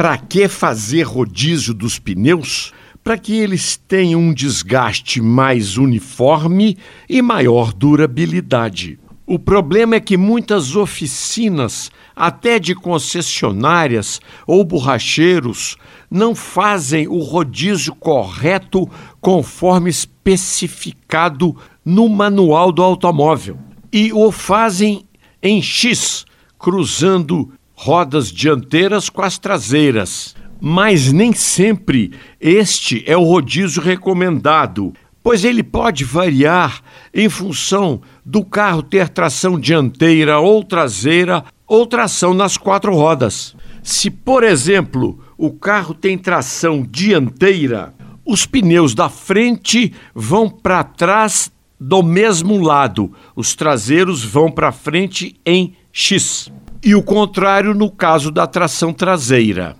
Para que fazer rodízio dos pneus? Para que eles tenham um desgaste mais uniforme e maior durabilidade. O problema é que muitas oficinas, até de concessionárias ou borracheiros, não fazem o rodízio correto conforme especificado no manual do automóvel e o fazem em X, cruzando rodas dianteiras com as traseiras. Mas nem sempre este é o rodízio recomendado, pois ele pode variar em função do carro ter tração dianteira ou traseira ou tração nas quatro rodas. Se, por exemplo, o carro tem tração dianteira, os pneus da frente vão para trás do mesmo lado, os traseiros vão para frente em X e o contrário no caso da tração traseira.